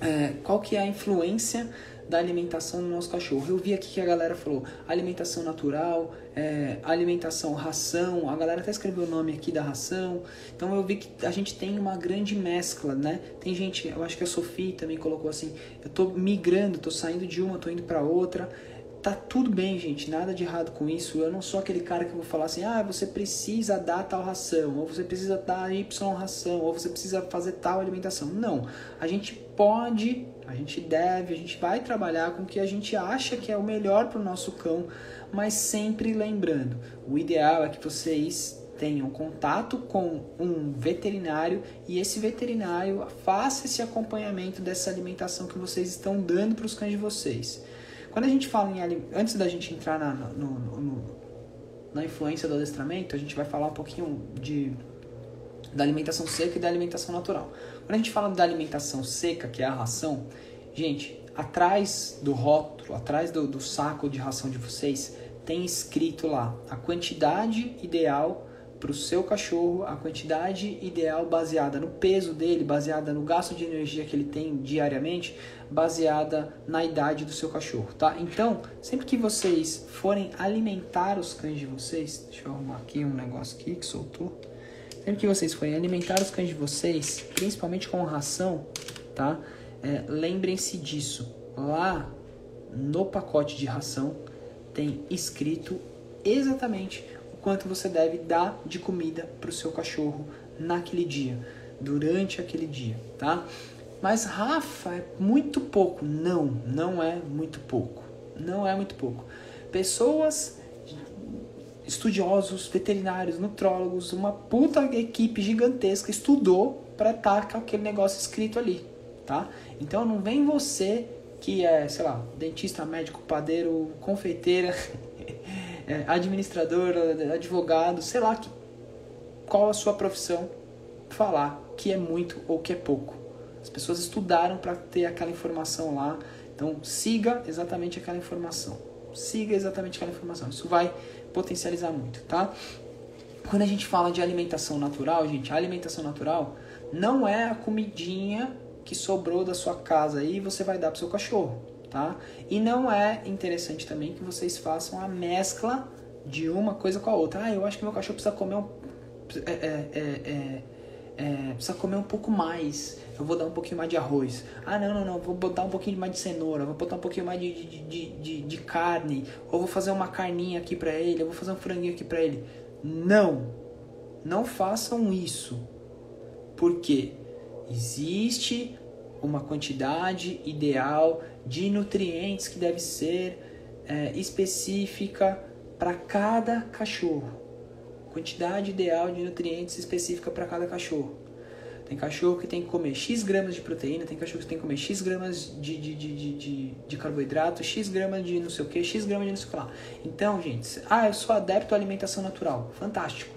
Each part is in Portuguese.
é, qual que é a influência da alimentação no nosso cachorro. Eu vi aqui que a galera falou alimentação natural, é, alimentação ração, a galera até escreveu o nome aqui da ração. Então eu vi que a gente tem uma grande mescla, né? Tem gente, eu acho que a Sofia também colocou assim, eu tô migrando, tô saindo de uma, tô indo para outra. Tá tudo bem, gente, nada de errado com isso. Eu não sou aquele cara que vou falar assim: "Ah, você precisa dar tal ração, ou você precisa dar Y ração, ou você precisa fazer tal alimentação". Não. A gente pode a gente deve, a gente vai trabalhar com o que a gente acha que é o melhor para o nosso cão, mas sempre lembrando: o ideal é que vocês tenham contato com um veterinário e esse veterinário faça esse acompanhamento dessa alimentação que vocês estão dando para os cães de vocês. Quando a gente fala em antes da gente entrar na, no, no, na influência do adestramento, a gente vai falar um pouquinho de da alimentação seca e da alimentação natural. Quando a gente fala da alimentação seca, que é a ração, gente, atrás do rótulo, atrás do, do saco de ração de vocês, tem escrito lá a quantidade ideal para o seu cachorro, a quantidade ideal baseada no peso dele, baseada no gasto de energia que ele tem diariamente, baseada na idade do seu cachorro, tá? Então, sempre que vocês forem alimentar os cães de vocês, deixa eu arrumar aqui um negócio aqui que soltou. Sempre que vocês forem alimentar os cães de vocês, principalmente com ração, tá? É, Lembrem-se disso. Lá no pacote de ração tem escrito exatamente quanto você deve dar de comida para o seu cachorro naquele dia, durante aquele dia, tá? Mas Rafa, é muito pouco. Não, não é muito pouco. Não é muito pouco. Pessoas estudiosos, veterinários, nutrólogos, uma puta equipe gigantesca estudou para estar com aquele negócio escrito ali, tá? Então não vem você que é, sei lá, dentista, médico, padeiro, confeiteira, é, administrador, advogado, sei lá que, qual a sua profissão, falar que é muito ou que é pouco. As pessoas estudaram para ter aquela informação lá, então siga exatamente aquela informação. Siga exatamente aquela informação. Isso vai potencializar muito, tá? Quando a gente fala de alimentação natural, gente, a alimentação natural não é a comidinha que sobrou da sua casa aí e você vai dar pro seu cachorro, tá? E não é interessante também que vocês façam a mescla de uma coisa com a outra. Ah, eu acho que meu cachorro precisa comer um, é, é, é, é, é precisa comer um pouco mais eu vou dar um pouquinho mais de arroz. Ah, não, não, não, vou botar um pouquinho mais de cenoura, vou botar um pouquinho mais de, de, de, de, de carne, ou vou fazer uma carninha aqui pra ele, eu vou fazer um franguinho aqui pra ele. Não, não façam isso, porque existe uma quantidade ideal de nutrientes que deve ser é, específica para cada cachorro. Quantidade ideal de nutrientes específica para cada cachorro. Tem cachorro que tem que comer X gramas de proteína, tem cachorro que tem que comer X gramas de, de, de, de, de carboidrato, X gramas de não sei o que, X gramas de não sei o que lá. Então, gente, ah, eu sou adepto à alimentação natural. Fantástico.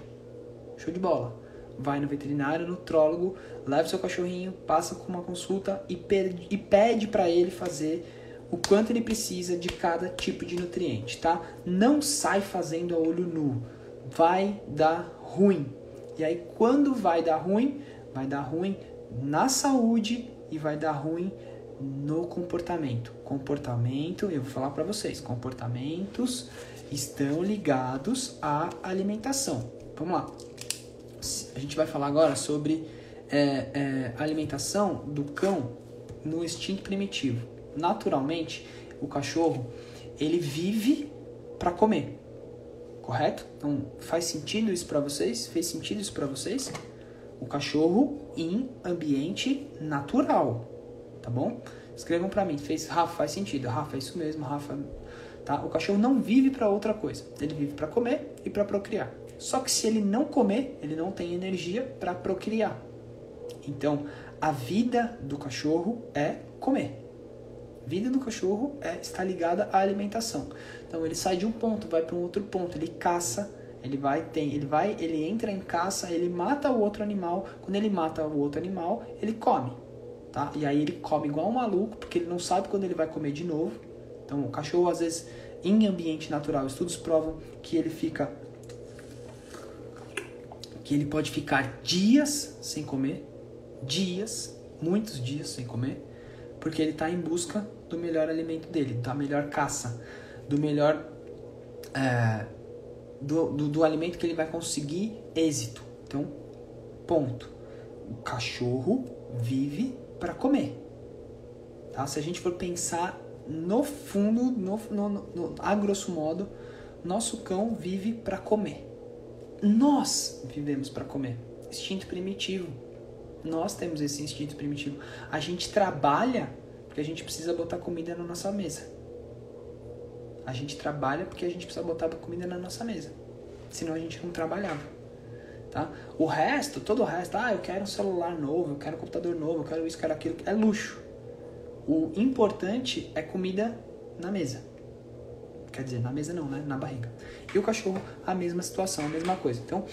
Show de bola. Vai no veterinário, nutrólogo, leva seu cachorrinho, passa com uma consulta e, pede, e pede para ele fazer o quanto ele precisa de cada tipo de nutriente, tá? Não sai fazendo a olho nu. Vai dar ruim. E aí, quando vai dar ruim, vai dar ruim na saúde e vai dar ruim no comportamento. Comportamento, eu vou falar para vocês, comportamentos estão ligados à alimentação. Vamos lá. A gente vai falar agora sobre é, é, alimentação do cão no instinto primitivo. Naturalmente, o cachorro ele vive para comer, correto? Então faz sentido isso para vocês? Fez sentido isso para vocês? o cachorro em ambiente natural, tá bom? Escrevam para mim, fez Rafa faz sentido, Rafa é isso mesmo, Rafa, tá? O cachorro não vive para outra coisa, ele vive para comer e para procriar. Só que se ele não comer, ele não tem energia para procriar. Então, a vida do cachorro é comer. A vida do cachorro é está ligada à alimentação. Então, ele sai de um ponto, vai para um outro ponto, ele caça ele vai, tem, ele vai, ele entra em caça, ele mata o outro animal. Quando ele mata o outro animal, ele come, tá? E aí ele come igual um maluco, porque ele não sabe quando ele vai comer de novo. Então, o cachorro às vezes em ambiente natural, estudos provam que ele fica que ele pode ficar dias sem comer, dias, muitos dias sem comer, Porque ele está em busca do melhor alimento dele, da melhor caça, do melhor. É, do, do, do alimento que ele vai conseguir êxito. Então, ponto. O cachorro vive para comer. Tá? Se a gente for pensar no fundo, no, no, no, a grosso modo, nosso cão vive para comer. Nós vivemos para comer. Instinto primitivo. Nós temos esse instinto primitivo. A gente trabalha porque a gente precisa botar comida na nossa mesa. A gente trabalha porque a gente precisa botar comida na nossa mesa. Senão a gente não trabalhava. Tá? O resto, todo o resto, ah, eu quero um celular novo, eu quero um computador novo, eu quero isso, quero aquilo, é luxo. O importante é comida na mesa. Quer dizer, na mesa não, né? Na barriga. E o cachorro, a mesma situação, a mesma coisa. Então,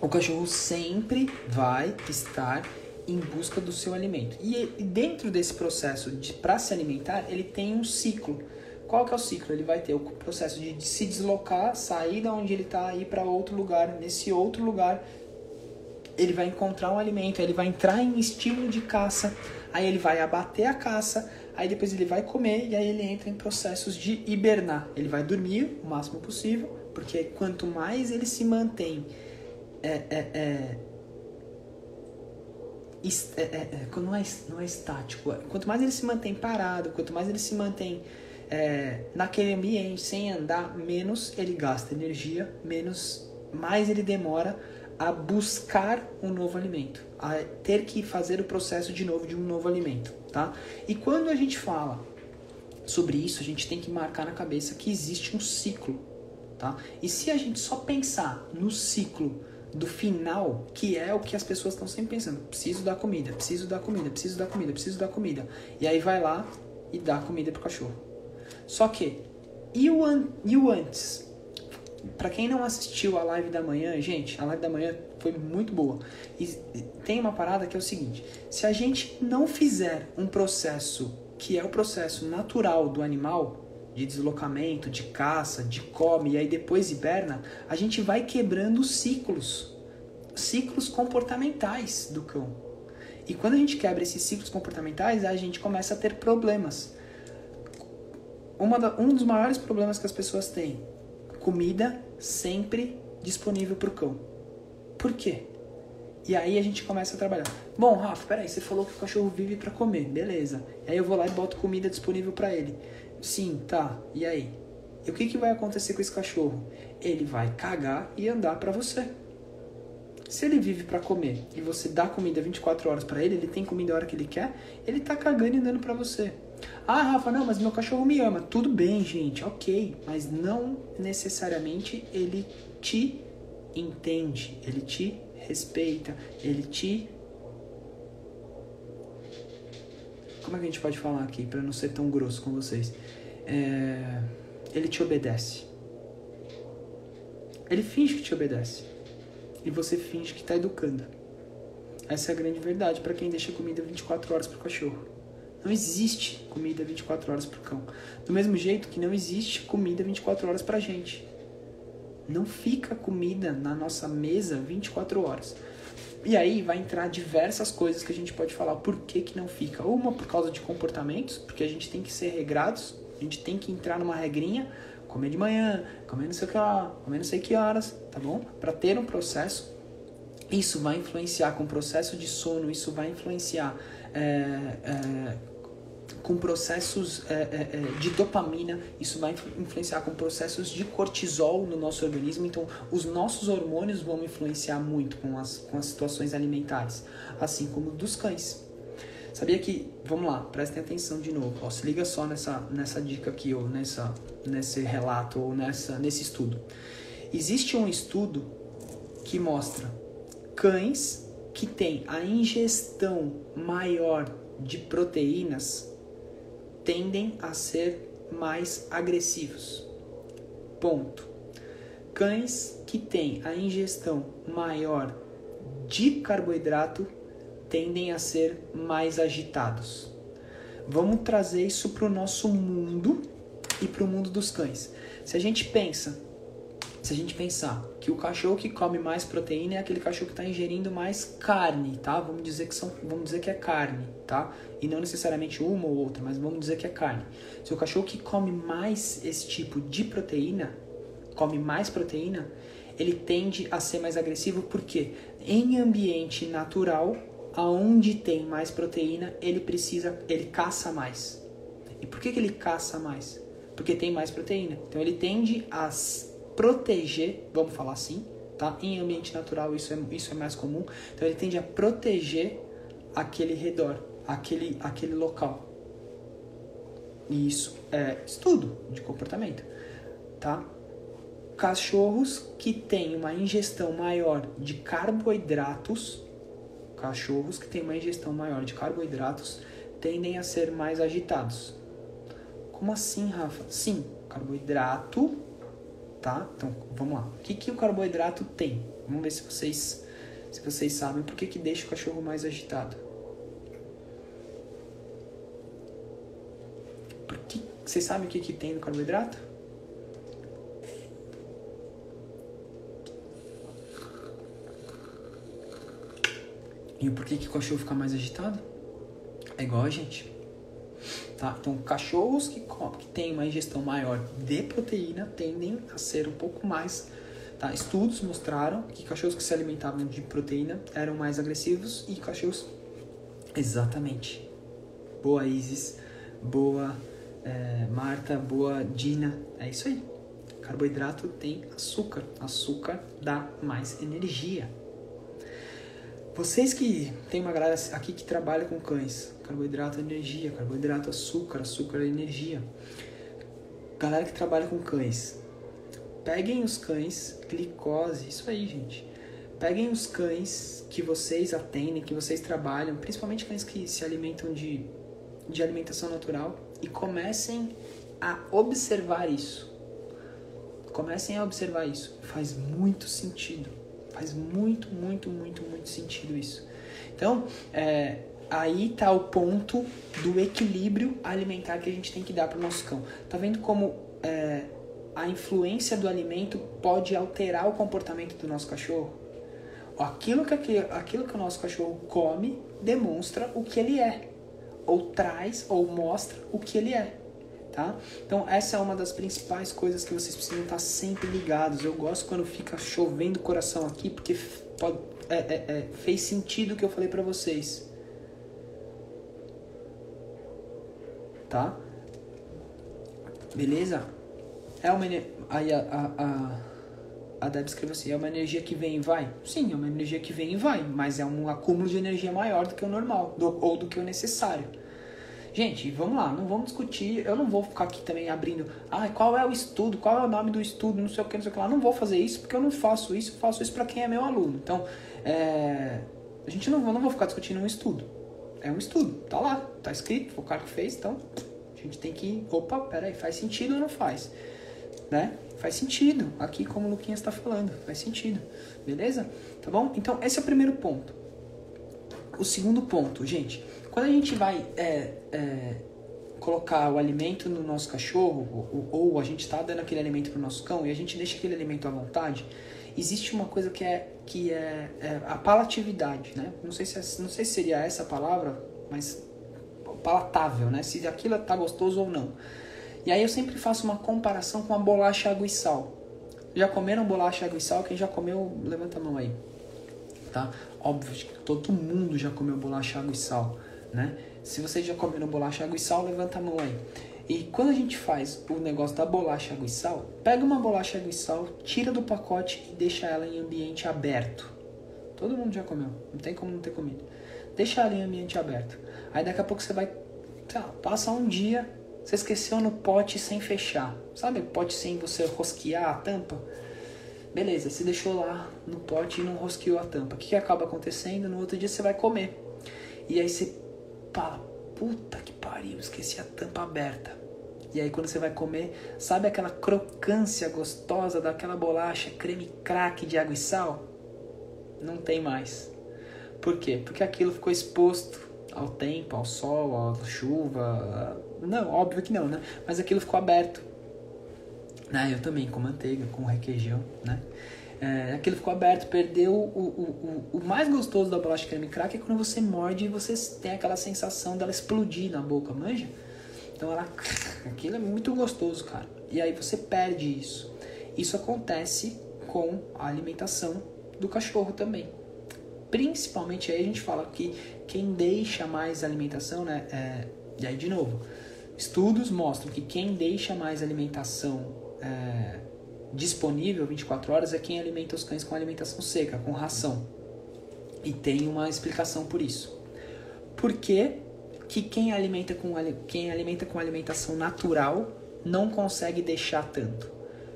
o cachorro sempre vai estar em busca do seu alimento. E dentro desse processo de para se alimentar, ele tem um ciclo. Qual que é o ciclo? Ele vai ter o processo de, se deslocar, sair da onde ele está, ir para outro lugar. Nesse outro lugar, ele vai encontrar um alimento, ele vai entrar em estímulo de caça, aí ele vai abater a caça, aí depois ele vai comer e aí ele entra em processos de hibernar. Ele vai dormir o máximo possível, porque quanto mais ele se mantém é, é, é, é, é, é, não, é, não é estático. Quanto mais ele se mantém parado, quanto mais ele se mantém é, naquele ambiente sem andar, menos ele gasta energia, menos mais ele demora a buscar um novo alimento, a ter que fazer o processo de novo de um novo alimento, tá? E quando a gente fala sobre isso, a gente tem que marcar na cabeça que existe um ciclo, tá? E se a gente só pensar no ciclo do final, que é o que as pessoas estão sempre pensando. Preciso dar comida, preciso dar comida, preciso dar comida, preciso dar comida. E aí vai lá e dá comida pro cachorro. Só que, e o, an e o antes? Para quem não assistiu a live da manhã, gente, a live da manhã foi muito boa. E tem uma parada que é o seguinte: se a gente não fizer um processo que é o processo natural do animal, de deslocamento, de caça, de come e aí depois hiberna, a gente vai quebrando ciclos, ciclos comportamentais do cão. E quando a gente quebra esses ciclos comportamentais, a gente começa a ter problemas. Da, um dos maiores problemas que as pessoas têm, comida sempre disponível para o cão. Por quê? E aí a gente começa a trabalhar. Bom, Rafa, peraí, você falou que o cachorro vive para comer, beleza. Aí eu vou lá e boto comida disponível para ele. Sim, tá. E aí? E o que, que vai acontecer com esse cachorro? Ele vai cagar e andar para você. Se ele vive para comer e você dá comida 24 horas para ele, ele tem comida a hora que ele quer, ele tá cagando e andando para você. Ah, Rafa, não, mas meu cachorro me ama. Tudo bem, gente, ok. Mas não necessariamente ele te entende, ele te respeita, ele te como é que a gente pode falar aqui para não ser tão grosso com vocês? É, ele te obedece. Ele finge que te obedece. E você finge que está educando. Essa é a grande verdade para quem deixa comida 24 horas para o cachorro. Não existe comida 24 horas para o cão. Do mesmo jeito que não existe comida 24 horas para a gente. Não fica comida na nossa mesa 24 horas. E aí vai entrar diversas coisas que a gente pode falar por que, que não fica. Uma por causa de comportamentos, porque a gente tem que ser regrados, a gente tem que entrar numa regrinha, comer de manhã, comer não sei o que lá, comer não sei que horas, tá bom? Para ter um processo. Isso vai influenciar com o processo de sono, isso vai influenciar é, é, com processos é, é, é, de dopamina, isso vai influenciar com processos de cortisol no nosso organismo. Então, os nossos hormônios vão influenciar muito com as, com as situações alimentares, assim como dos cães. Sabia que, vamos lá, prestem atenção de novo. Ó, se liga só nessa, nessa dica aqui, ou nessa, nesse relato, ou nessa, nesse estudo. Existe um estudo que mostra cães que têm a ingestão maior de proteínas tendem a ser mais agressivos. Ponto. Cães que têm a ingestão maior de carboidrato tendem a ser mais agitados. Vamos trazer isso para o nosso mundo e para o mundo dos cães. Se a gente pensa, se a gente pensar que o cachorro que come mais proteína é aquele cachorro que está ingerindo mais carne, tá? Vamos dizer que são, vamos dizer que é carne, tá? E não necessariamente uma ou outra, mas vamos dizer que é carne. Se o cachorro que come mais esse tipo de proteína, come mais proteína, ele tende a ser mais agressivo porque em ambiente natural, aonde tem mais proteína, ele precisa, ele caça mais. E por que, que ele caça mais? Porque tem mais proteína. Então ele tende a proteger, vamos falar assim, tá? Em ambiente natural isso é, isso é mais comum. Então ele tende a proteger aquele redor, aquele, aquele local. E isso é estudo de comportamento, tá? Cachorros que têm uma ingestão maior de carboidratos, cachorros que têm uma ingestão maior de carboidratos tendem a ser mais agitados. Como assim, Rafa? Sim, carboidrato tá? Então, vamos lá. O que, que o carboidrato tem? Vamos ver se vocês, se vocês sabem por que, que deixa o cachorro mais agitado. Por que, vocês sabem o que, que tem no carboidrato? E por que, que o cachorro fica mais agitado? É igual a gente. Tá? Então, cachorros que, que têm uma ingestão maior de proteína tendem a ser um pouco mais. Tá? Estudos mostraram que cachorros que se alimentavam de proteína eram mais agressivos e cachorros. Exatamente. Boa Isis, boa é, Marta, boa Dina. É isso aí. Carboidrato tem açúcar. Açúcar dá mais energia. Vocês que tem uma galera aqui que trabalha com cães, carboidrato é energia, carboidrato açúcar, açúcar é energia. Galera que trabalha com cães, peguem os cães, glicose, isso aí, gente. Peguem os cães que vocês atendem, que vocês trabalham, principalmente cães que se alimentam de, de alimentação natural, e comecem a observar isso. Comecem a observar isso. Faz muito sentido. Faz muito, muito, muito, muito sentido isso. Então, é, aí tá o ponto do equilíbrio alimentar que a gente tem que dar para o nosso cão. Tá vendo como é, a influência do alimento pode alterar o comportamento do nosso cachorro? Aquilo que, aquilo que o nosso cachorro come demonstra o que ele é, ou traz ou mostra o que ele é. Tá? Então essa é uma das principais coisas que vocês precisam estar sempre ligados. Eu gosto quando fica chovendo o coração aqui, porque pode, é, é, é, fez sentido o que eu falei para vocês. tá? Beleza? É uma aí a, a, a, a Deb escreveu assim, é uma energia que vem e vai? Sim, é uma energia que vem e vai, mas é um acúmulo de energia maior do que o normal, do, ou do que o necessário. Gente, vamos lá, não vamos discutir, eu não vou ficar aqui também abrindo, ah, qual é o estudo, qual é o nome do estudo, não sei o que, não sei o que lá, não vou fazer isso porque eu não faço isso, eu faço isso para quem é meu aluno. Então, é, a gente não, não vou ficar discutindo um estudo, é um estudo, tá lá, tá escrito, foi o cara que fez, então a gente tem que, opa, peraí, faz sentido ou não faz? Né? Faz sentido, aqui como o Luquinhas está falando, faz sentido, beleza? Tá bom? Então, esse é o primeiro ponto. O segundo ponto, gente, quando a gente vai é, é, colocar o alimento no nosso cachorro, ou, ou a gente está dando aquele alimento para o nosso cão e a gente deixa aquele alimento à vontade, existe uma coisa que é que é, é a palatividade, né? Não sei se é, não sei se seria essa a palavra, mas palatável, né? Se aquilo tá gostoso ou não. E aí eu sempre faço uma comparação com a bolacha água e sal. Já comeram bolacha água e sal? Quem já comeu, levanta a mão aí. Tá? Óbvio que todo mundo já comeu bolacha água e sal, né? Se vocês já comeram bolacha água e sal, levanta a mão aí. E quando a gente faz o negócio da bolacha água e sal, pega uma bolacha água e sal, tira do pacote e deixa ela em ambiente aberto. Todo mundo já comeu, não tem como não ter comido. Deixa ela em ambiente aberto. Aí daqui a pouco você vai, lá, passa um dia, você esqueceu no pote sem fechar. Sabe pote sem você rosquear a tampa? Beleza, você deixou lá no pote e não rosqueou a tampa. O que, que acaba acontecendo? No outro dia você vai comer. E aí você fala, puta que pariu, esqueci a tampa aberta. E aí quando você vai comer, sabe aquela crocância gostosa daquela bolacha creme crack de água e sal? Não tem mais. Por quê? Porque aquilo ficou exposto ao tempo, ao sol, à chuva. Não, óbvio que não, né? Mas aquilo ficou aberto. Né? Eu também, com manteiga, com requeijão, né? É, aquilo ficou aberto, perdeu o, o, o, o mais gostoso da bolacha creme crack é quando você morde e você tem aquela sensação dela explodir na boca, manja? Então ela, aquilo é muito gostoso, cara. E aí você perde isso. Isso acontece com a alimentação do cachorro também. Principalmente aí a gente fala que quem deixa mais alimentação, né? É, e aí de novo, estudos mostram que quem deixa mais alimentação é, disponível 24 horas é quem alimenta os cães com alimentação seca, com ração. E tem uma explicação por isso. Por que, que quem alimenta com quem alimenta com alimentação natural não consegue deixar tanto?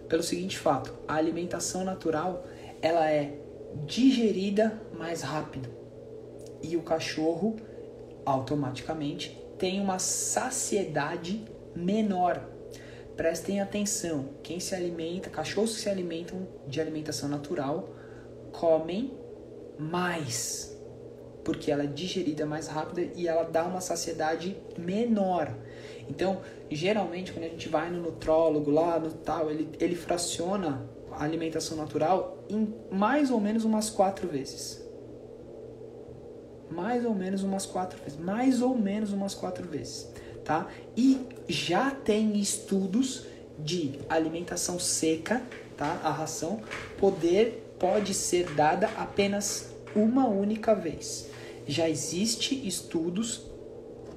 Pelo seguinte fato, a alimentação natural ela é digerida mais rápido e o cachorro automaticamente tem uma saciedade menor Prestem atenção, quem se alimenta, cachorros que se alimentam de alimentação natural, comem mais, porque ela é digerida mais rápida e ela dá uma saciedade menor. Então, geralmente, quando a gente vai no nutrólogo lá, no tal, ele, ele fraciona a alimentação natural em mais ou menos umas quatro vezes. Mais ou menos umas quatro vezes. Mais ou menos umas quatro vezes tá? E já tem estudos de alimentação seca, tá? A ração poder pode ser dada apenas uma única vez. Já existe estudos,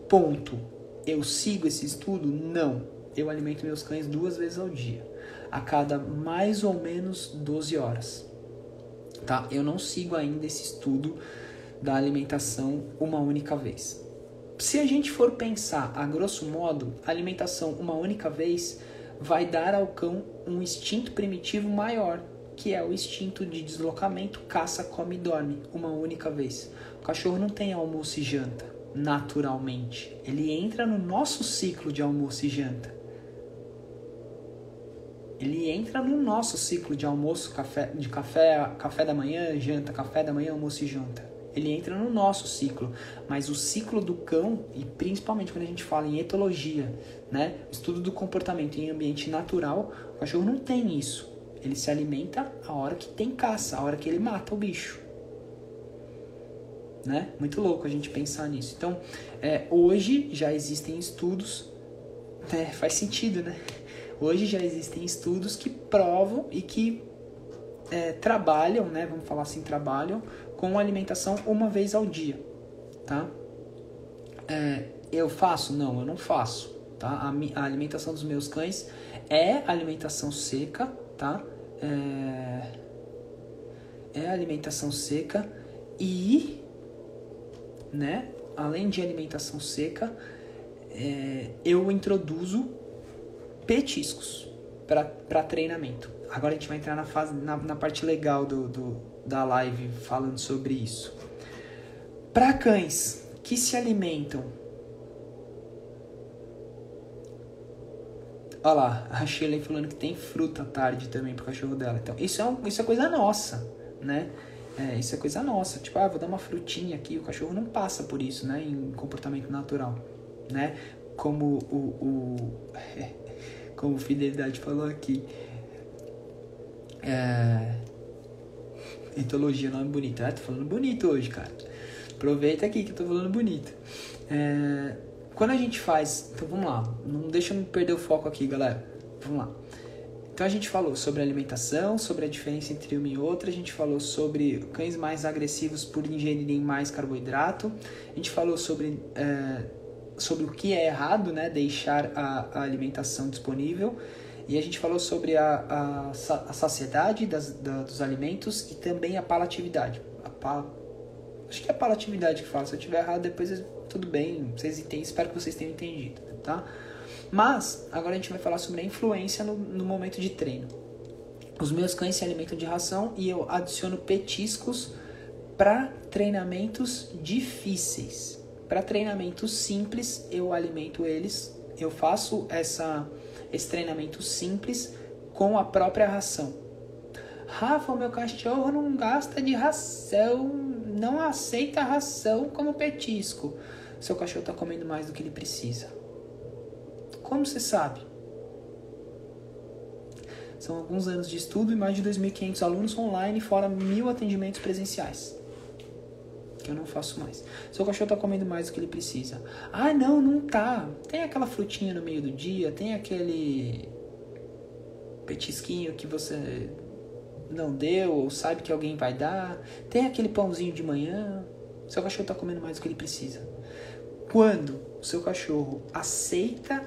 ponto. Eu sigo esse estudo? Não. Eu alimento meus cães duas vezes ao dia, a cada mais ou menos 12 horas. Tá? Eu não sigo ainda esse estudo da alimentação uma única vez. Se a gente for pensar a grosso modo, a alimentação uma única vez vai dar ao cão um instinto primitivo maior, que é o instinto de deslocamento, caça, come e dorme, uma única vez. O cachorro não tem almoço e janta, naturalmente. Ele entra no nosso ciclo de almoço e janta. Ele entra no nosso ciclo de almoço, café, de café, café da manhã, janta, café da manhã, almoço e janta ele entra no nosso ciclo. Mas o ciclo do cão, e principalmente quando a gente fala em etologia, né? Estudo do comportamento em ambiente natural, o cachorro não tem isso. Ele se alimenta a hora que tem caça, a hora que ele mata o bicho. Né? Muito louco a gente pensar nisso. Então, é, hoje já existem estudos, né? faz sentido, né? Hoje já existem estudos que provam e que é, trabalham, né? Vamos falar assim, trabalham com alimentação uma vez ao dia, tá? É, eu faço? Não, eu não faço, tá? A, a, alimentação dos meus cães é alimentação seca, tá? É, é alimentação seca e, né? Além de alimentação seca, é, eu introduzo petiscos para treinamento. Agora a gente vai entrar na, fase, na, na parte legal do, do da live falando sobre isso. Para cães que se alimentam. Olha lá, a Shirley falando que tem fruta à tarde também pro cachorro dela. Então, isso é, um, isso é coisa nossa, né? É, isso é coisa nossa. Tipo, ah, vou dar uma frutinha aqui. O cachorro não passa por isso, né? Em comportamento natural, né? Como o, o como Fidelidade falou aqui. É, Etologia, nome bonito. Ah, tô falando bonito hoje, cara. Aproveita aqui que eu tô falando bonito. É, quando a gente faz. Então vamos lá. Não deixa eu perder o foco aqui, galera. Vamos lá. Então a gente falou sobre alimentação, sobre a diferença entre uma e outra, a gente falou sobre cães mais agressivos por ingerirem mais carboidrato, a gente falou sobre, é, sobre o que é errado, né, deixar a, a alimentação disponível, e a gente falou sobre a, a, a saciedade das, da, dos alimentos e também a palatividade. A pal... Acho que é a palatividade que fala. Se eu tiver errado, depois tudo bem, vocês entendem. Espero que vocês tenham entendido, tá? Mas agora a gente vai falar sobre a influência no, no momento de treino. Os meus cães se alimentam de ração e eu adiciono petiscos para treinamentos difíceis. Para treinamentos simples, eu alimento eles, eu faço essa esse treinamento simples com a própria ração. Rafa, meu cachorro não gasta de ração, não aceita ração como petisco. Seu cachorro está comendo mais do que ele precisa. Como você sabe? São alguns anos de estudo e mais de 2.500 alunos online, fora mil atendimentos presenciais. Que eu não faço mais. Seu cachorro tá comendo mais do que ele precisa. Ah, não, não tá. Tem aquela frutinha no meio do dia, tem aquele petisquinho que você não deu ou sabe que alguém vai dar, tem aquele pãozinho de manhã. Seu cachorro está comendo mais do que ele precisa. Quando o seu cachorro aceita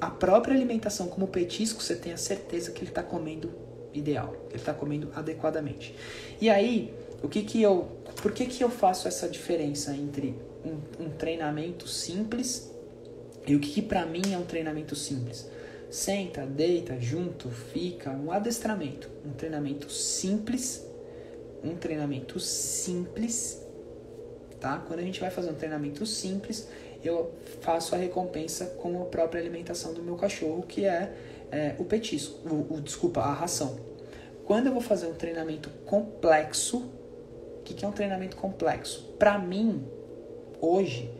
a própria alimentação como petisco, você tem a certeza que ele está comendo ideal, ele está comendo adequadamente. E aí, o que que eu, por que que eu faço essa diferença entre um, um treinamento simples e o que, que para mim é um treinamento simples? Senta, deita, junto, fica, um adestramento, um treinamento simples, um treinamento simples, tá? Quando a gente vai fazer um treinamento simples, eu faço a recompensa com a própria alimentação do meu cachorro, que é, é o petisco, o, o, desculpa, a ração. Quando eu vou fazer um treinamento complexo, que, que é um treinamento complexo? Para mim, hoje,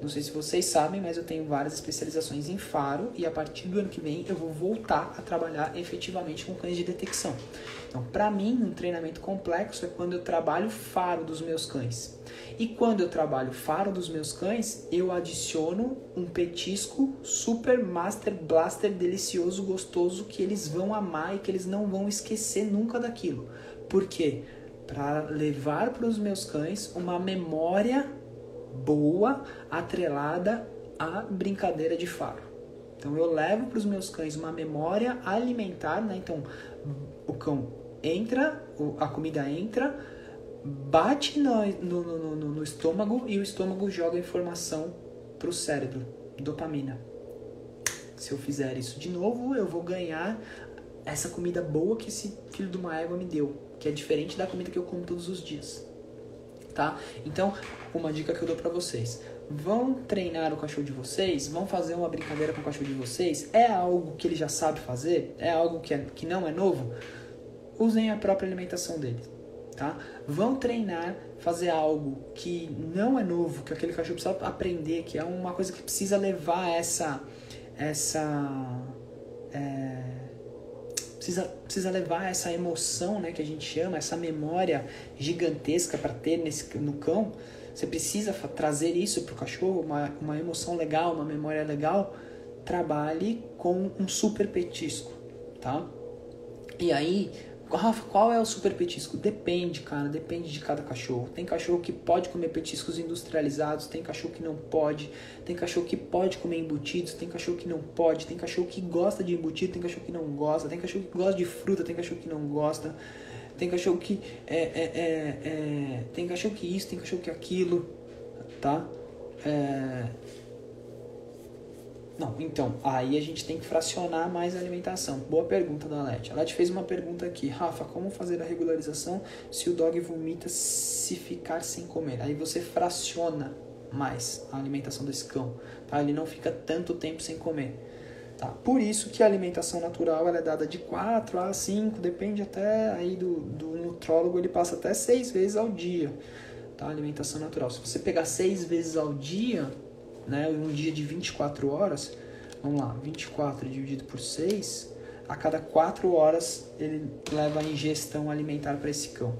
não sei se vocês sabem, mas eu tenho várias especializações em faro e a partir do ano que vem eu vou voltar a trabalhar efetivamente com cães de detecção. Então, para mim, um treinamento complexo é quando eu trabalho faro dos meus cães. E quando eu trabalho faro dos meus cães, eu adiciono um petisco super master blaster delicioso, gostoso que eles vão amar e que eles não vão esquecer nunca daquilo. Por quê? Para levar para os meus cães uma memória boa atrelada à brincadeira de faro. Então eu levo para os meus cães uma memória alimentar, né? Então o cão entra, a comida entra, bate no, no, no, no estômago e o estômago joga informação para o cérebro, dopamina. Se eu fizer isso de novo, eu vou ganhar essa comida boa que esse filho de uma égua me deu, que é diferente da comida que eu como todos os dias tá? Então, uma dica que eu dou para vocês. Vão treinar o cachorro de vocês? Vão fazer uma brincadeira com o cachorro de vocês? É algo que ele já sabe fazer? É algo que, é, que não é novo? Usem a própria alimentação dele, tá? Vão treinar, fazer algo que não é novo, que aquele cachorro precisa aprender, que é uma coisa que precisa levar essa... essa é, precisa, precisa levar essa emoção, né, que a gente chama, essa memória gigantesca para ter nesse, no cão. Você precisa trazer isso para o cachorro, uma, uma emoção legal, uma memória legal. Trabalhe com um super petisco, tá? E aí, Rafa, qual é o super petisco? Depende, cara, depende de cada cachorro. Tem cachorro que pode comer petiscos industrializados, tem cachorro que não pode, tem cachorro que pode comer embutidos, tem cachorro que não pode, tem cachorro que gosta de embutido, tem cachorro que não gosta, tem cachorro que gosta de fruta, tem cachorro que não gosta, tem cachorro que é, é, é, é tem cachorro que isso, tem cachorro que aquilo, tá? Não, então, aí a gente tem que fracionar mais a alimentação. Boa pergunta da Leti. A Leti fez uma pergunta aqui. Rafa, como fazer a regularização se o dog vomita se ficar sem comer? Aí você fraciona mais a alimentação desse cão, tá? Ele não fica tanto tempo sem comer. Tá? Por isso que a alimentação natural ela é dada de 4 a 5, depende até aí do, do nutrólogo, ele passa até 6 vezes ao dia, tá? Alimentação natural. Se você pegar 6 vezes ao dia, né, um dia de 24 horas, vamos lá, 24 dividido por 6, a cada 4 horas ele leva a ingestão alimentar para esse cão.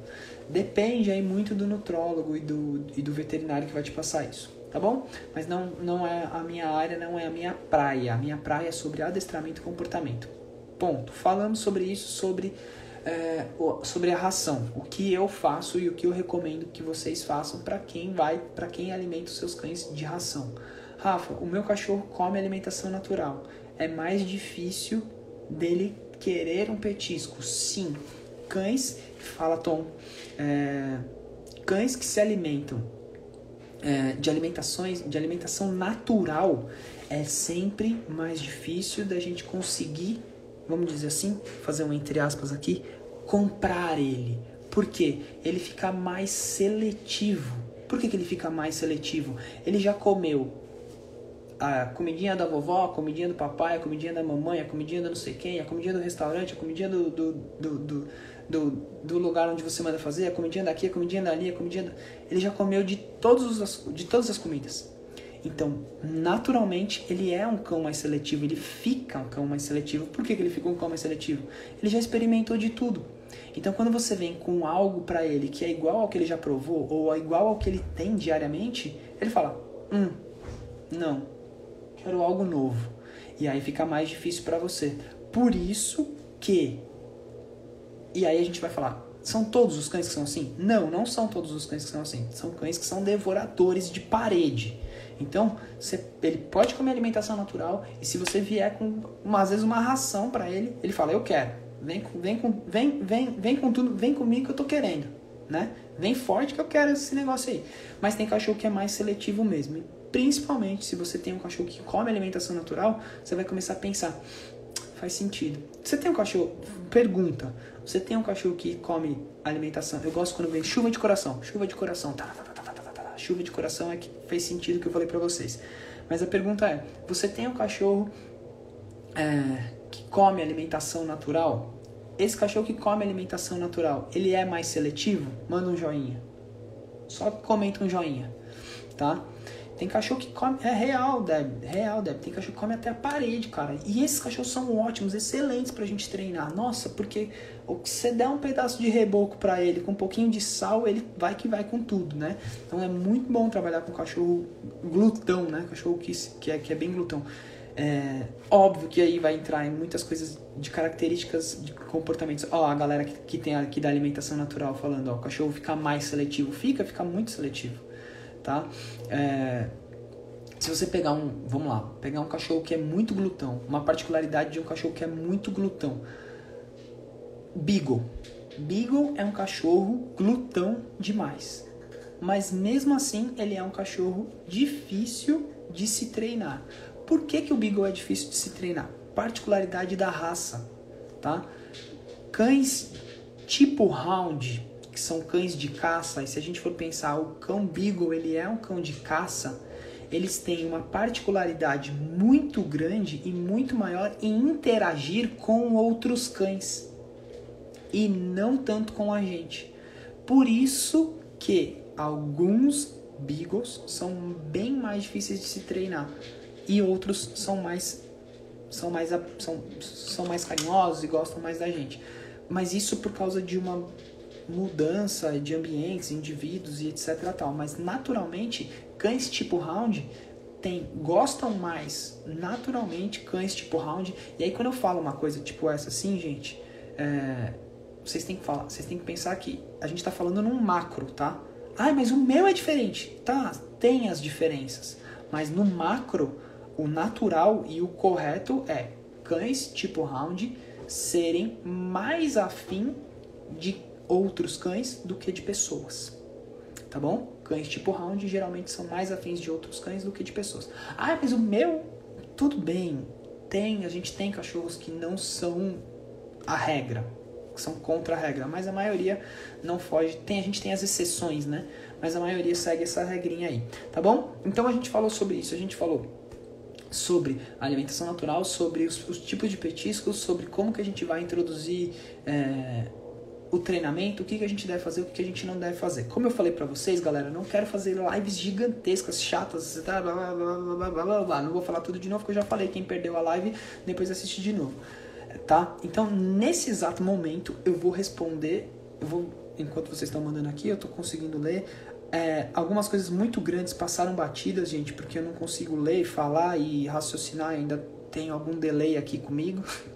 Depende aí muito do nutrólogo e do, e do veterinário que vai te passar isso, tá bom? Mas não, não é a minha área, não é a minha praia. A minha praia é sobre adestramento e comportamento. Ponto. Falamos sobre isso, sobre, é, sobre a ração. O que eu faço e o que eu recomendo que vocês façam para quem vai, para quem alimenta os seus cães de ração. Rafa, o meu cachorro come alimentação natural. É mais difícil dele querer um petisco. Sim, cães, fala Tom, é, cães que se alimentam é, de alimentações, de alimentação natural, é sempre mais difícil da gente conseguir, vamos dizer assim, fazer um entre aspas aqui, comprar ele. Por quê? Ele fica mais seletivo. Por que, que ele fica mais seletivo? Ele já comeu a comidinha da vovó, a comidinha do papai, a comidinha da mamãe, a comidinha da não sei quem, a comidinha do restaurante, a comidinha do, do, do, do, do, do lugar onde você manda fazer, a comidinha daqui, a comidinha dali, a comidinha... Da... Ele já comeu de, todos os, de todas as comidas. Então, naturalmente, ele é um cão mais seletivo, ele fica um cão mais seletivo. Por que, que ele fica um cão mais seletivo? Ele já experimentou de tudo. Então, quando você vem com algo para ele que é igual ao que ele já provou ou é igual ao que ele tem diariamente, ele fala: "Hum, não. Quero algo novo". E aí fica mais difícil para você. Por isso que e aí a gente vai falar: são todos os cães que são assim? Não, não são todos os cães que são assim. São cães que são devoradores de parede. Então, você, ele pode comer alimentação natural e se você vier com, uma, às vezes, uma ração para ele, ele fala: Eu quero. Vem, vem, vem, vem, vem com tudo, vem comigo que eu tô querendo, né? Vem forte que eu quero esse negócio aí. Mas tem cachorro que é mais seletivo mesmo. Principalmente se você tem um cachorro que come alimentação natural, você vai começar a pensar, faz sentido. Você tem um cachorro, pergunta, você tem um cachorro que come alimentação, eu gosto quando vem chuva de coração, chuva de coração, tá, tá, tá, tá, tá, tá, tá. chuva de coração é que fez sentido que eu falei para vocês. Mas a pergunta é, você tem um cachorro é, que come alimentação natural, esse cachorro que come alimentação natural, ele é mais seletivo? Manda um joinha. Só comenta um joinha, tá? Tem cachorro que come. É real, Deb. Real, Deb. Tem cachorro que come até a parede, cara. E esses cachorros são ótimos, excelentes pra gente treinar. Nossa, porque você der um pedaço de reboco para ele com um pouquinho de sal, ele vai que vai com tudo, né? Então é muito bom trabalhar com cachorro glutão, né? Cachorro que, que, é, que é bem glutão. É, óbvio que aí vai entrar em muitas coisas de características de comportamentos. Ó, a galera que, que tem aqui da alimentação natural falando, ó, o cachorro fica mais seletivo. Fica, fica muito seletivo, tá? É, se você pegar um, vamos lá, pegar um cachorro que é muito glutão, uma particularidade de um cachorro que é muito glutão. Beagle. Beagle é um cachorro glutão demais. Mas mesmo assim, ele é um cachorro difícil de se treinar. Por que, que o Beagle é difícil de se treinar? Particularidade da raça, tá? Cães tipo Hound, que são cães de caça, e se a gente for pensar, o cão Beagle, ele é um cão de caça, eles têm uma particularidade muito grande e muito maior em interagir com outros cães e não tanto com a gente. Por isso que alguns Beagles são bem mais difíceis de se treinar e outros são mais são mais são, são mais carinhosos e gostam mais da gente. Mas isso por causa de uma mudança de ambientes, indivíduos e etc tal. Mas naturalmente, cães tipo Hound tem, gostam mais naturalmente cães tipo Hound. E aí quando eu falo uma coisa tipo essa assim, gente, é, vocês têm que falar, vocês têm que pensar que a gente está falando num macro, tá? Ah, mas o meu é diferente. Tá, tem as diferenças. Mas no macro, o natural e o correto é cães tipo Hound serem mais afim de outros cães do que de pessoas. Tá bom? Cães tipo Hound geralmente são mais afins de outros cães do que de pessoas. Ah, mas o meu, tudo bem. Tem, a gente tem cachorros que não são a regra, que são contra a regra, mas a maioria não foge. Tem, a gente tem as exceções, né? Mas a maioria segue essa regrinha aí, tá bom? Então a gente falou sobre isso, a gente falou sobre alimentação natural, sobre os, os, tipos de petiscos, sobre como que a gente vai introduzir é, o treinamento, o que, que a gente deve fazer, o que, que a gente não deve fazer. Como eu falei para vocês, galera, não quero fazer lives gigantescas, chatas, blá, blá, blá, blá, blá, blá, blá. não vou falar tudo de novo, porque eu já falei, quem perdeu a live, depois assiste de novo, tá? Então, nesse exato momento, eu vou responder, eu vou, enquanto vocês estão mandando aqui, eu tô conseguindo ler, é, algumas coisas muito grandes passaram batidas, gente, porque eu não consigo ler, falar e raciocinar, ainda tenho algum delay aqui comigo.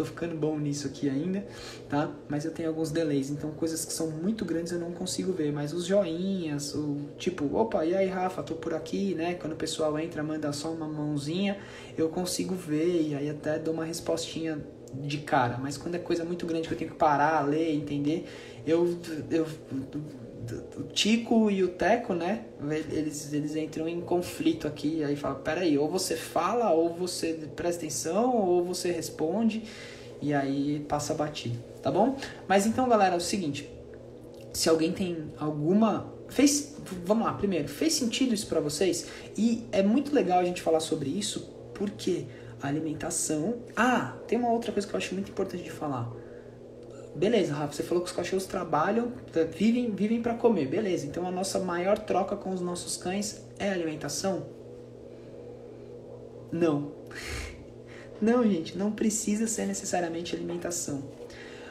Tô ficando bom nisso aqui ainda, tá? Mas eu tenho alguns delays, então coisas que são muito grandes eu não consigo ver, mas os joinhas, o tipo, opa, e aí Rafa, tô por aqui, né? Quando o pessoal entra, manda só uma mãozinha, eu consigo ver e aí até dou uma respostinha de cara, mas quando é coisa muito grande que eu tenho que parar, ler, entender, eu, eu o Tico e o Teco, né? Eles, eles entram em conflito aqui. Aí fala: peraí, ou você fala, ou você presta atenção, ou você responde. E aí passa batido, tá bom? Mas então, galera, é o seguinte: se alguém tem alguma. Fez. Vamos lá, primeiro, fez sentido isso para vocês? E é muito legal a gente falar sobre isso, porque a alimentação. Ah, tem uma outra coisa que eu acho muito importante de falar Beleza, Rafa, você falou que os cachorros trabalham, vivem, vivem para comer. Beleza, então a nossa maior troca com os nossos cães é alimentação? Não. Não, gente, não precisa ser necessariamente alimentação.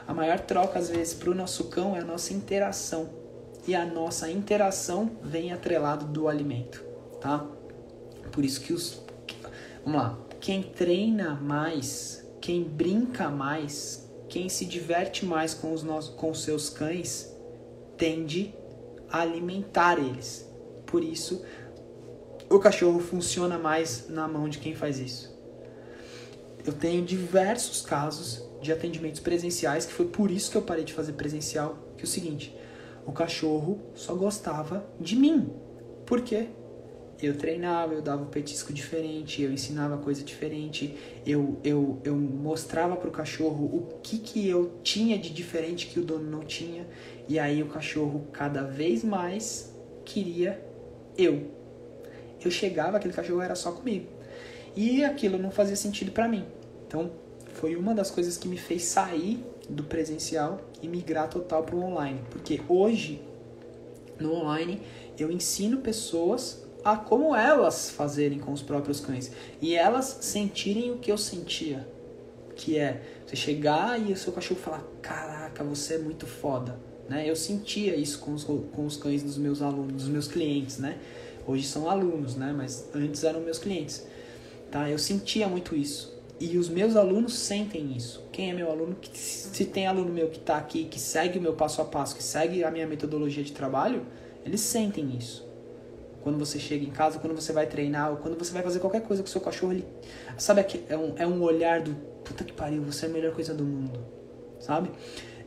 A maior troca, às vezes, para o nosso cão é a nossa interação. E a nossa interação vem atrelado do alimento, tá? Por isso que os. Vamos lá. Quem treina mais, quem brinca mais, quem se diverte mais com os, nossos, com seus cães, tende a alimentar eles. Por isso, o cachorro funciona mais na mão de quem faz isso. Eu tenho diversos casos de atendimentos presenciais, que foi por isso que eu parei de fazer presencial, que é o seguinte, o cachorro só gostava de mim. Por quê? Eu treinava, eu dava um petisco diferente, eu ensinava coisa diferente, eu, eu, eu mostrava para o cachorro o que, que eu tinha de diferente que o dono não tinha, e aí o cachorro cada vez mais queria eu. Eu chegava, aquele cachorro era só comigo. E aquilo não fazia sentido para mim. Então, foi uma das coisas que me fez sair do presencial e migrar total para o online. Porque hoje, no online, eu ensino pessoas a como elas fazerem com os próprios cães. E elas sentirem o que eu sentia. Que é você chegar e o seu cachorro falar: Caraca, você é muito foda. Né? Eu sentia isso com os, com os cães dos meus alunos, dos meus clientes, né? Hoje são alunos, né? Mas antes eram meus clientes. Tá? Eu sentia muito isso. E os meus alunos sentem isso. Quem é meu aluno? Se tem aluno meu que está aqui, que segue o meu passo a passo, que segue a minha metodologia de trabalho, eles sentem isso. Quando você chega em casa, quando você vai treinar, ou quando você vai fazer qualquer coisa com o seu cachorro, ele. Sabe, é um, é um olhar do puta que pariu, você é a melhor coisa do mundo. Sabe?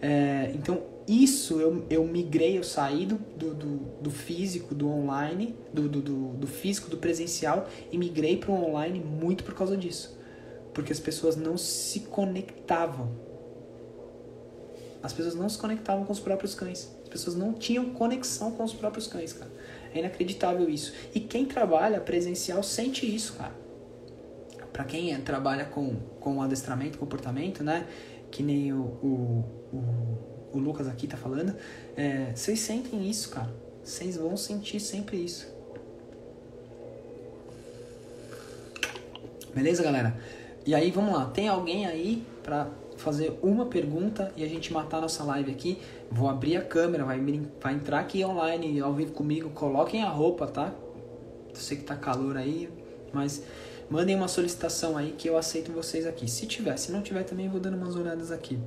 É, então, isso eu, eu migrei, eu saí do, do, do físico, do online, do, do, do, físico, do presencial, e migrei para o online muito por causa disso porque as pessoas não se conectavam. As pessoas não se conectavam com os próprios cães. As pessoas não tinham conexão com os próprios cães, cara. É inacreditável isso. E quem trabalha presencial sente isso, cara. Para quem é, trabalha com, com adestramento, comportamento, né? Que nem o, o, o, o Lucas aqui tá falando. É, vocês sentem isso, cara. Vocês vão sentir sempre isso. Beleza, galera? E aí, vamos lá. Tem alguém aí para fazer uma pergunta e a gente matar nossa live aqui? Vou abrir a câmera, vai, vai entrar aqui online, ao vivo comigo. Coloquem a roupa, tá? Eu sei que tá calor aí, mas mandem uma solicitação aí que eu aceito vocês aqui. Se tiver, se não tiver também vou dando umas olhadas aqui.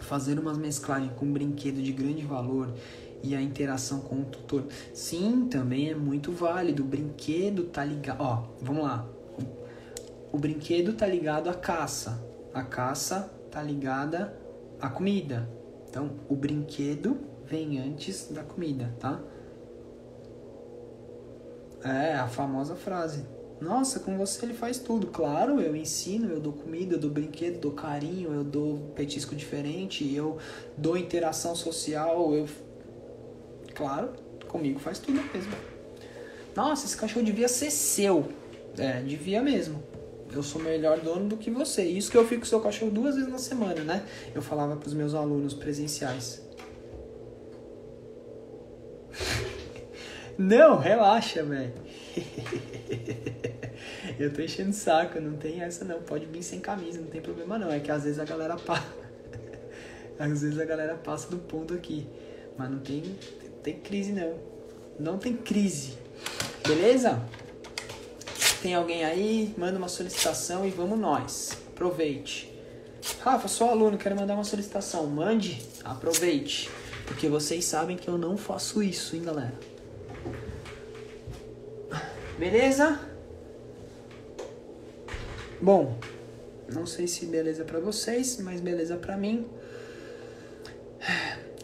Fazer umas mesclagens com um brinquedo de grande valor e a interação com o tutor. Sim, também é muito válido. O brinquedo tá ligado. Ó, vamos lá. O brinquedo tá ligado à caça. A caça tá ligada à comida. Então, o brinquedo vem antes da comida, tá? É a famosa frase. Nossa, com você ele faz tudo. Claro, eu ensino, eu dou comida, eu dou brinquedo, dou carinho, eu dou petisco diferente, eu dou interação social, eu. Claro, comigo faz tudo mesmo. Nossa, esse cachorro devia ser seu. É, devia mesmo eu sou melhor dono do que você. Isso que eu fico com seu cachorro duas vezes na semana, né? Eu falava para os meus alunos presenciais. Não, relaxa, velho. eu tô enchendo o saco, não tem essa não. Pode vir sem camisa, não tem problema não. É que às vezes a galera passa. às vezes a galera passa do ponto aqui. Mas não tem, tem crise não. Não tem crise. Beleza? Tem alguém aí, manda uma solicitação e vamos nós. Aproveite. Rafa, sou aluno, quero mandar uma solicitação. Mande, aproveite. Porque vocês sabem que eu não faço isso, hein, galera. Beleza? Bom, não sei se beleza para vocês, mas beleza para mim.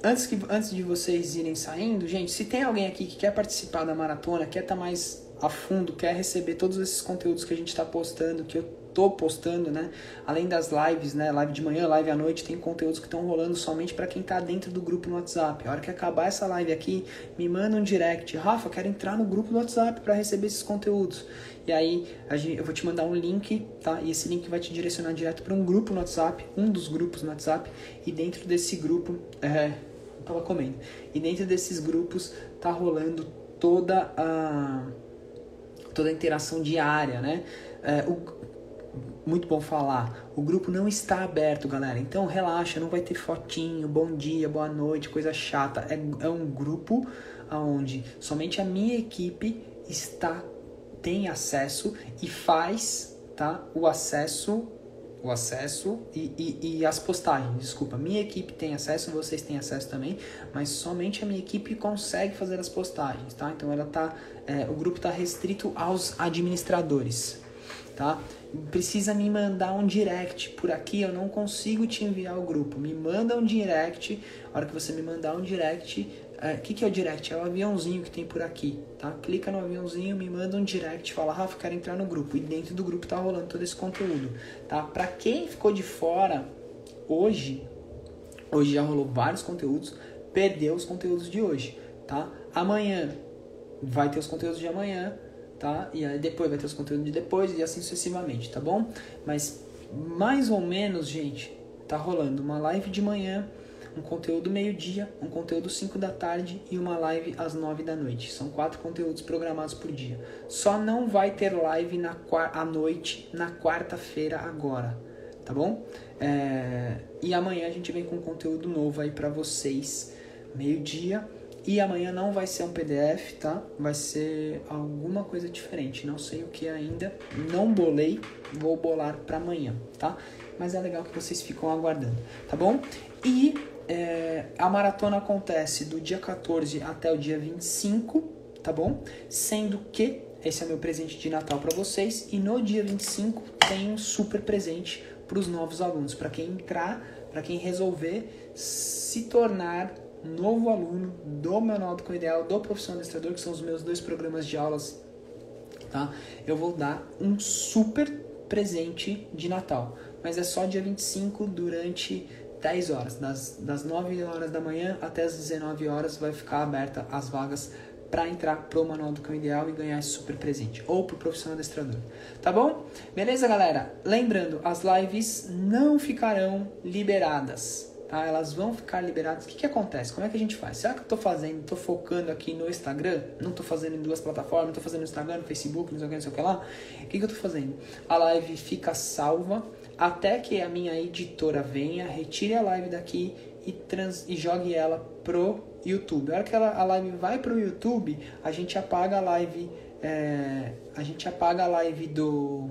Antes, que, antes de vocês irem saindo, gente, se tem alguém aqui que quer participar da maratona, quer estar tá mais a fundo, quer receber todos esses conteúdos que a gente está postando, que eu tô postando, né? Além das lives, né? Live de manhã, live à noite, tem conteúdos que estão rolando somente para quem tá dentro do grupo no WhatsApp. A hora que acabar essa live aqui, me manda um direct. Rafa, quero entrar no grupo do WhatsApp para receber esses conteúdos. E aí eu vou te mandar um link, tá? E esse link vai te direcionar direto para um grupo no WhatsApp, um dos grupos no WhatsApp. E dentro desse grupo, é, eu tava comendo. E dentro desses grupos tá rolando toda a toda a interação diária, né? É, o, muito bom falar. O grupo não está aberto, galera. Então relaxa, não vai ter fotinho, bom dia, boa noite, coisa chata. É, é um grupo onde somente a minha equipe está tem acesso e faz tá, o acesso o acesso e, e, e, as postagens. Desculpa, minha equipe tem acesso, vocês têm acesso também, mas somente a minha equipe consegue fazer as postagens, tá? Então ela tá, é, o grupo está restrito aos administradores, tá? Precisa me mandar um direct por aqui, eu não consigo te enviar o grupo. Me manda um direct, a hora que você me mandar um direct, o é, que, que é o direct? É o aviãozinho que tem por aqui, tá? Clica no aviãozinho, me manda um direct, fala, Rafa, quero entrar no grupo. E dentro do grupo tá rolando todo esse conteúdo, tá? Pra quem ficou de fora, hoje, hoje já rolou vários conteúdos, perdeu os conteúdos de hoje, tá? Amanhã vai ter os conteúdos de amanhã, tá? E aí depois vai ter os conteúdos de depois e assim sucessivamente, tá bom? Mas mais ou menos, gente, tá rolando uma live de manhã um conteúdo meio-dia, um conteúdo 5 da tarde e uma live às 9 da noite. São quatro conteúdos programados por dia. Só não vai ter live na à noite na quarta-feira agora, tá bom? É... E amanhã a gente vem com conteúdo novo aí para vocês, meio-dia. E amanhã não vai ser um PDF, tá? Vai ser alguma coisa diferente. Não sei o que ainda. Não bolei, vou bolar para amanhã, tá? Mas é legal que vocês ficam aguardando, tá bom? E é, a maratona acontece do dia 14 até o dia 25, tá bom? Sendo que esse é meu presente de Natal para vocês e no dia 25 tem um super presente para os novos alunos, para quem entrar, para quem resolver se tornar novo aluno do Manual do Ideal, do Profissional Adestrador, que são os meus dois programas de aulas, tá? Eu vou dar um super presente de Natal, mas é só dia 25 durante 10 horas, das, das 9 horas da manhã até as 19 horas vai ficar aberta as vagas para entrar pro Manual do Cão Ideal e ganhar esse super presente, ou pro profissional adestrador. Tá bom? Beleza, galera? Lembrando, as lives não ficarão liberadas. Tá? Elas vão ficar liberadas. O que, que acontece? Como é que a gente faz? Será que eu tô fazendo, tô focando aqui no Instagram? Não tô fazendo em duas plataformas, tô fazendo no Instagram, no Facebook, não sei o que, não sei o que lá. O que, que eu tô fazendo? A live fica salva até que a minha editora venha, retire a live daqui e, trans, e jogue ela pro YouTube. A hora que ela, a live vai pro YouTube, a gente apaga a live, é, a gente apaga a live do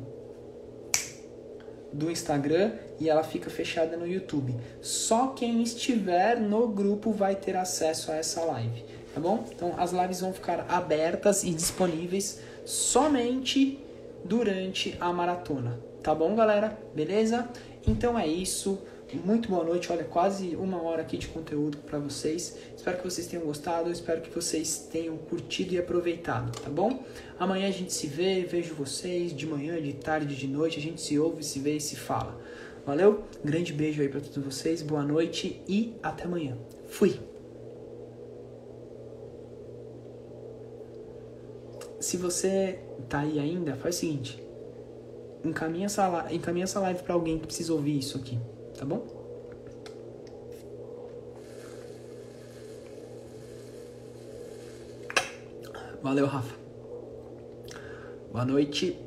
do Instagram e ela fica fechada no YouTube. Só quem estiver no grupo vai ter acesso a essa live, tá bom? Então as lives vão ficar abertas e disponíveis somente durante a maratona. Tá bom, galera? Beleza? Então é isso. Muito boa noite. Olha, quase uma hora aqui de conteúdo para vocês. Espero que vocês tenham gostado. Espero que vocês tenham curtido e aproveitado, tá bom? Amanhã a gente se vê, vejo vocês de manhã, de tarde, de noite. A gente se ouve, se vê e se fala. Valeu? Grande beijo aí para todos vocês. Boa noite e até amanhã. Fui. Se você tá aí ainda, faz o seguinte encaminha essa, encaminha essa live para alguém que precisa ouvir isso aqui, tá bom? Valeu, Rafa. Boa noite.